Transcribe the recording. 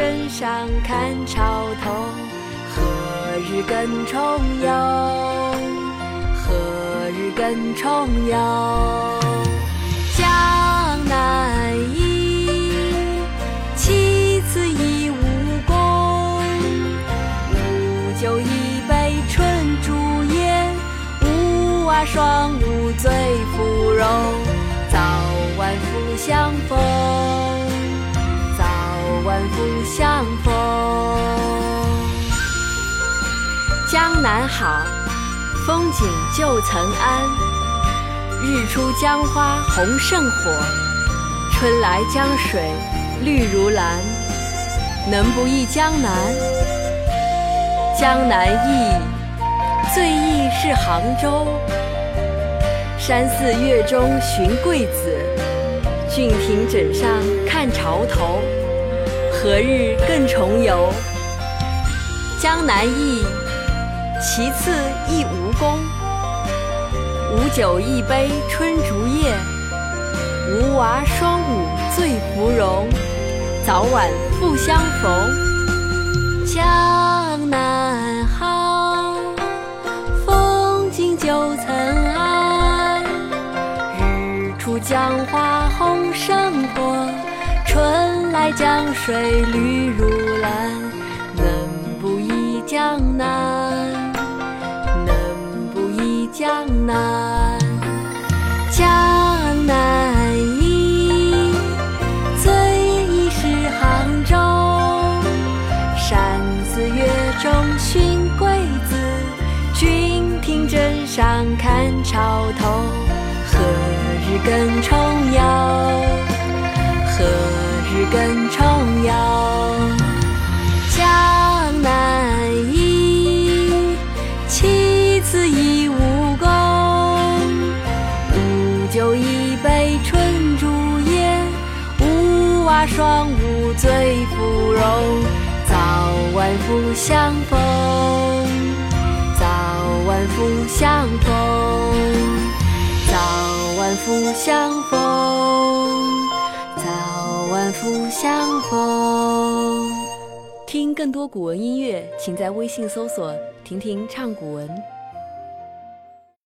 郡亭枕上看潮头。何日更重游？何日更重游？江南忆，其次忆吴宫。吴酒一杯春竹叶，吴娃双舞醉芙蓉。早晚复相逢，不相逢。江南好，风景旧曾谙。日出江花红胜火，春来江水绿如蓝。能不忆江南？江南忆，最忆是杭州。山寺月中寻桂子，郡亭枕上看潮头。何日更重游？江南忆，其次忆吴宫。吴酒一杯春竹叶，吴娃双舞醉芙蓉。早晚复相逢。江南好，风景旧曾谙。日出江花红胜火，来江水绿如蓝。能不忆江南？能不忆江南？江南忆，最忆是杭州。山寺月中寻桂子，郡亭枕上看潮头。何日更重游？何根重游？江南忆，其次忆吴宫。吴酒一杯春竹叶，吴娃双舞醉芙蓉。早晚复相逢，早晚复相逢，早晚复相逢，万福相逢。听更多古文音乐，请在微信搜索“婷婷唱古文”。